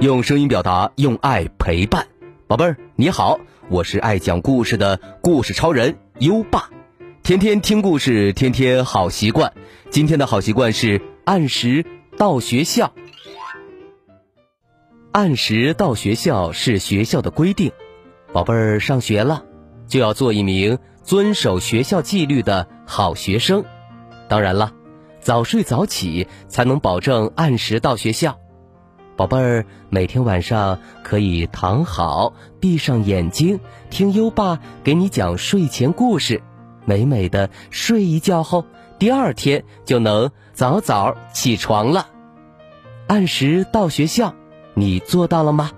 用声音表达，用爱陪伴，宝贝儿你好，我是爱讲故事的故事超人优爸，天天听故事，天天好习惯。今天的好习惯是按时到学校。按时到学校是学校的规定，宝贝儿上学了，就要做一名遵守学校纪律的好学生。当然了，早睡早起才能保证按时到学校。宝贝儿，每天晚上可以躺好，闭上眼睛，听优爸给你讲睡前故事，美美的睡一觉后，第二天就能早早起床了。按时到学校，你做到了吗？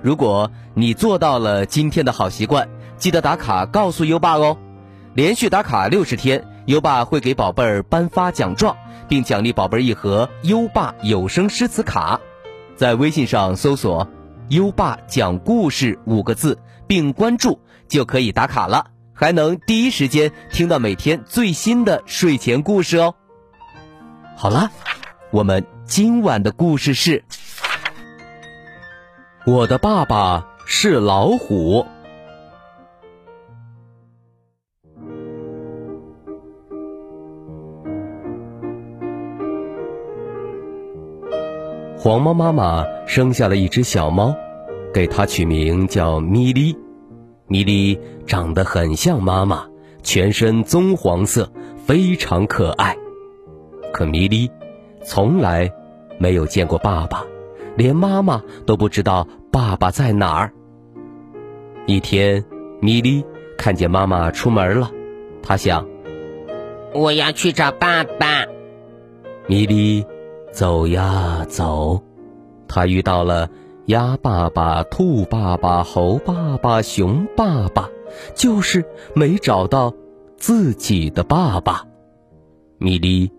如果你做到了今天的好习惯，记得打卡告诉优爸哦。连续打卡六十天，优爸会给宝贝儿颁发奖状，并奖励宝贝儿一盒优爸有声诗词卡。在微信上搜索“优爸讲故事”五个字，并关注就可以打卡了，还能第一时间听到每天最新的睡前故事哦。好了，我们今晚的故事是：我的爸爸是老虎。黄猫妈妈生下了一只小猫，给它取名叫咪咪。咪咪长得很像妈妈，全身棕黄色，非常可爱。可咪咪从来没有见过爸爸，连妈妈都不知道爸爸在哪儿。一天，咪咪看见妈妈出门了，她想：我要去找爸爸。咪咪。走呀走，他遇到了鸭爸爸、兔爸爸、猴爸爸、熊爸爸，就是没找到自己的爸爸。米莉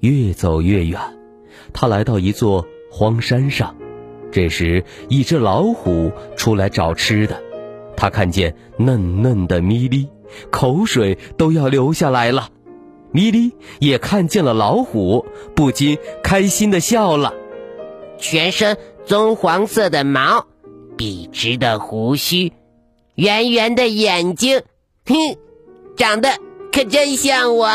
越走越远，他来到一座荒山上。这时，一只老虎出来找吃的，他看见嫩嫩的咪莉，口水都要流下来了。咪咪也看见了老虎，不禁开心的笑了。全身棕黄色的毛，笔直的胡须，圆圆的眼睛，哼，长得可真像我。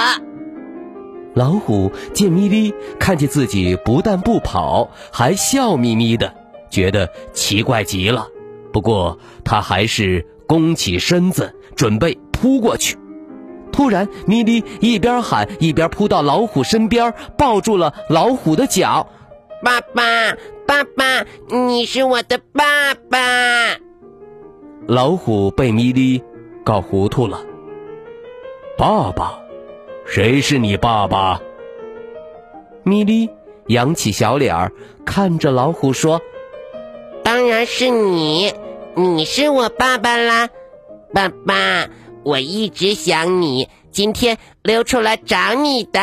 老虎见咪咪看见自己不但不跑，还笑眯眯的，觉得奇怪极了。不过他还是弓起身子，准备扑过去。突然，咪咪一边喊一边扑到老虎身边，抱住了老虎的脚。爸爸，爸爸，你是我的爸爸。老虎被咪咪搞糊涂了。爸爸，谁是你爸爸？咪咪扬起小脸儿，看着老虎说：“当然是你，你是我爸爸啦，爸爸。”我一直想你，今天溜出来找你的。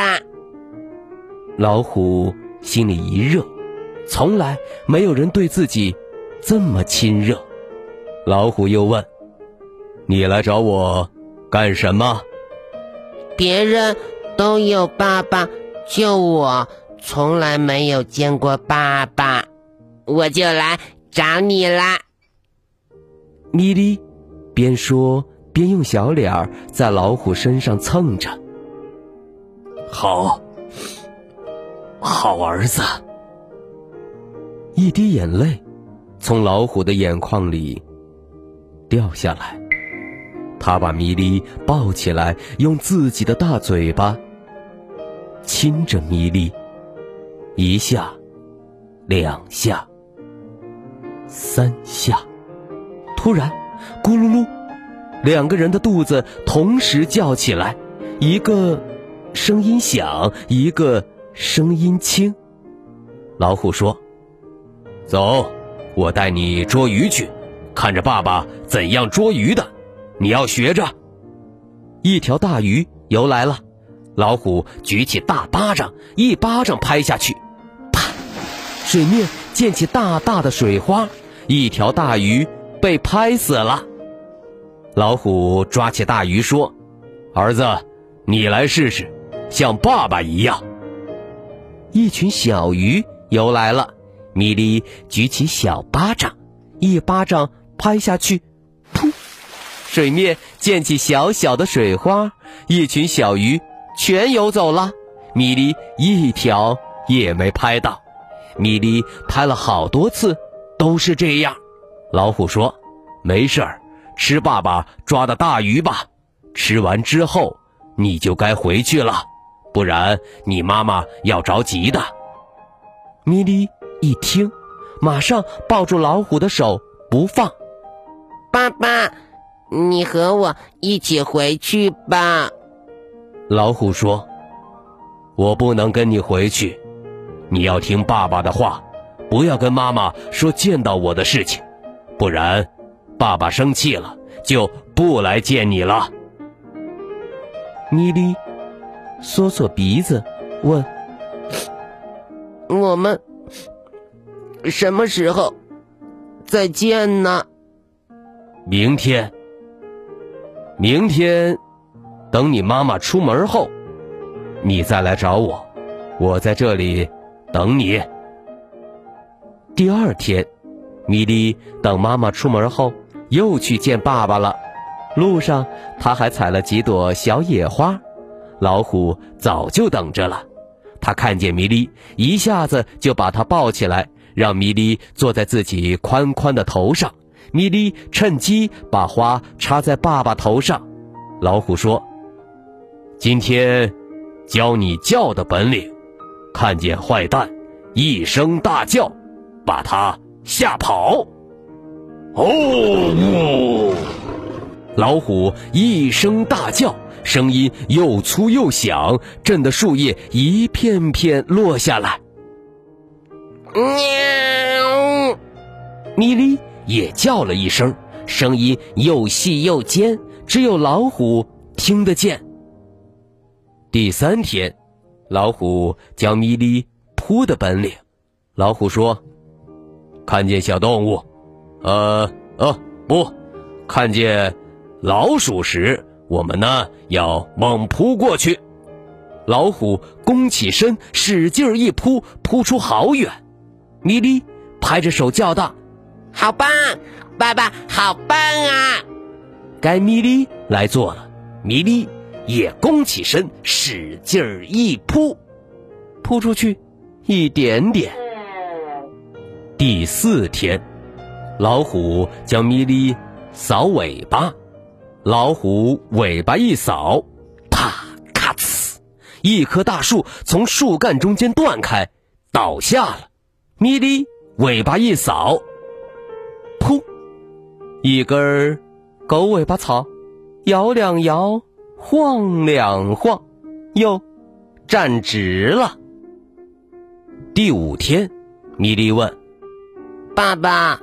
老虎心里一热，从来没有人对自己这么亲热。老虎又问：“你来找我干什么？”别人都有爸爸，就我从来没有见过爸爸，我就来找你啦。咪咪边说。边用小脸儿在老虎身上蹭着，好，好儿子。一滴眼泪从老虎的眼眶里掉下来，他把米粒抱起来，用自己的大嘴巴亲着米粒，一下，两下，三下，突然，咕噜噜。两个人的肚子同时叫起来，一个声音响，一个声音轻。老虎说：“走，我带你捉鱼去，看着爸爸怎样捉鱼的，你要学着。”一条大鱼游来了，老虎举起大巴掌，一巴掌拍下去，啪，水面溅起大大的水花，一条大鱼被拍死了。老虎抓起大鱼说：“儿子，你来试试，像爸爸一样。”一群小鱼游来了，米莉举起小巴掌，一巴掌拍下去，噗！水面溅起小小的水花，一群小鱼全游走了。米莉一条也没拍到。米莉拍了好多次，都是这样。老虎说：“没事儿，吃爸爸抓的大鱼吧。吃完之后，你就该回去了，不然你妈妈要着急的。”米莉一听，马上抱住老虎的手不放。爸爸，你和我一起回去吧。老虎说：“我不能跟你回去。”你要听爸爸的话，不要跟妈妈说见到我的事情，不然，爸爸生气了就不来见你了。米莉，缩缩鼻子问：“我们什么时候再见呢？”明天。明天，等你妈妈出门后，你再来找我，我在这里。等你。第二天，米莉等妈妈出门后，又去见爸爸了。路上，他还采了几朵小野花。老虎早就等着了，他看见米莉，一下子就把他抱起来，让米莉坐在自己宽宽的头上。米莉趁机把花插在爸爸头上。老虎说：“今天，教你叫的本领。”看见坏蛋，一声大叫，把他吓跑。哦！老虎一声大叫，声音又粗又响，震得树叶一片片落下来。喵！米莉也叫了一声，声音又细又尖，只有老虎听得见。第三天。老虎教米莉扑的本领。老虎说：“看见小动物，呃呃不，看见老鼠时，我们呢要猛扑过去。”老虎弓起身，使劲一扑，扑出好远。米莉拍着手叫道：“好棒，爸爸，好棒啊！”该米莉来做了。米莉。也弓起身，使劲一扑，扑出去一点点。第四天，老虎将米莉扫尾巴，老虎尾巴一扫，啪咔呲，一棵大树从树干中间断开，倒下了。米莉尾巴一扫，噗，一根狗尾巴草，摇两摇。晃两晃，又站直了。第五天，米莉问：“爸爸，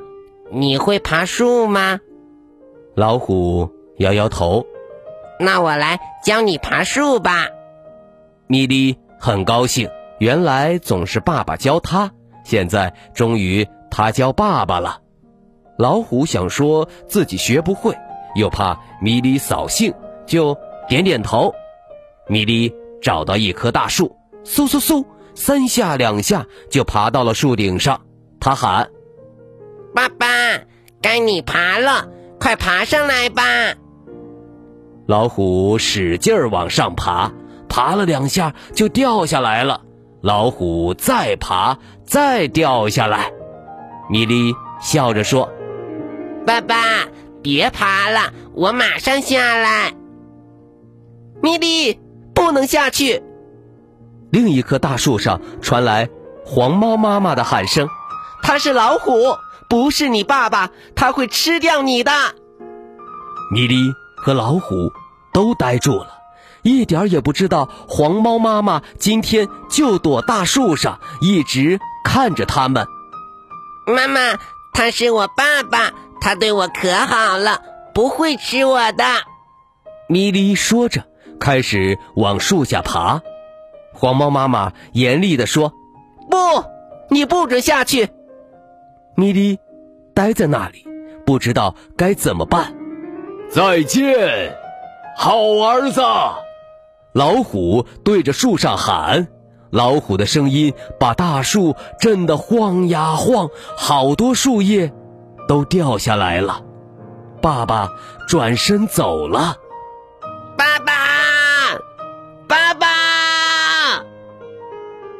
你会爬树吗？”老虎摇摇头。那我来教你爬树吧。米莉很高兴，原来总是爸爸教他，现在终于他教爸爸了。老虎想说自己学不会，又怕米莉扫兴，就。点点头，米莉找到一棵大树，嗖嗖嗖，三下两下就爬到了树顶上。他喊：“爸爸，该你爬了，快爬上来吧！”老虎使劲儿往上爬，爬了两下就掉下来了。老虎再爬，再掉下来。米莉笑着说：“爸爸，别爬了，我马上下来。”米莉不能下去。另一棵大树上传来黄猫妈妈的喊声：“它是老虎，不是你爸爸，他会吃掉你的。”米莉和老虎都呆住了，一点也不知道黄猫妈妈今天就躲大树上，一直看着他们。妈妈，他是我爸爸，他对我可好了，不会吃我的。米莉说着。开始往树下爬，黄猫妈妈严厉地说：“不，你不准下去。”米莉待在那里，不知道该怎么办。再见，好儿子！老虎对着树上喊。老虎的声音把大树震得晃呀晃，好多树叶都掉下来了。爸爸转身走了。爸爸，爸爸！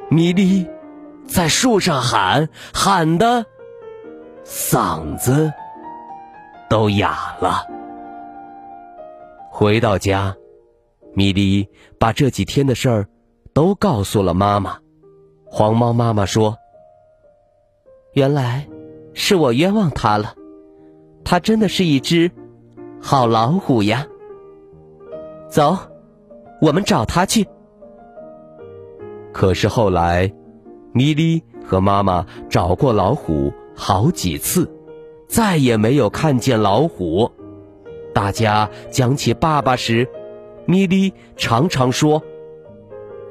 米莉在树上喊，喊的嗓子都哑了。回到家，米莉把这几天的事儿都告诉了妈妈。黄猫妈妈说：“原来是我冤枉他了，他真的是一只好老虎呀。走，我们找他去。”可是后来，米莉和妈妈找过老虎好几次，再也没有看见老虎。大家讲起爸爸时，米莉常常说：“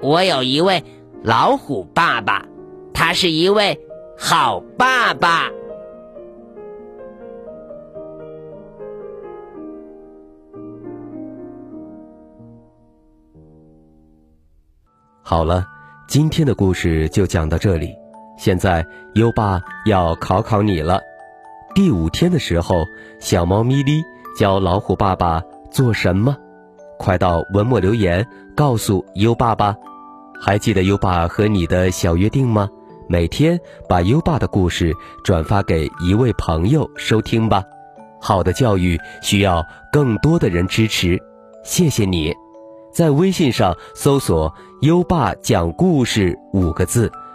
我有一位老虎爸爸，他是一位好爸爸。”好了。今天的故事就讲到这里，现在优爸要考考你了。第五天的时候，小猫咪咪教老虎爸爸做什么？快到文末留言告诉优爸爸。还记得优爸和你的小约定吗？每天把优爸的故事转发给一位朋友收听吧。好的教育需要更多的人支持，谢谢你。在微信上搜索“优爸讲故事”五个字，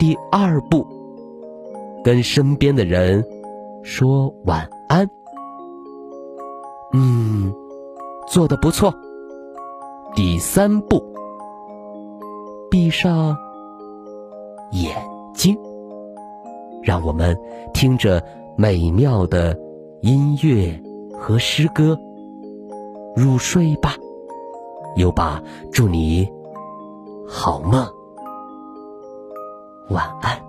第二步，跟身边的人说晚安。嗯，做的不错。第三步，闭上眼睛，让我们听着美妙的音乐和诗歌入睡吧。优爸，祝你好梦，晚安。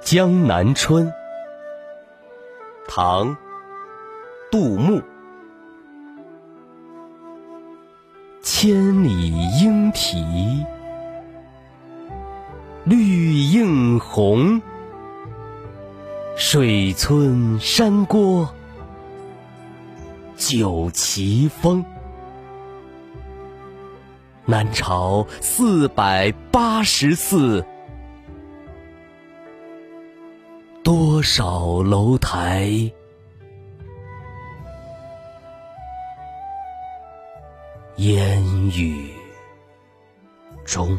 江南春。唐，杜牧。千里莺啼绿映红，水村山郭酒旗风。南朝四百八十寺。多少楼台烟雨中。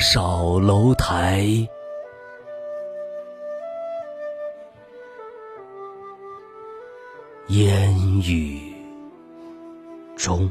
少楼台烟雨中。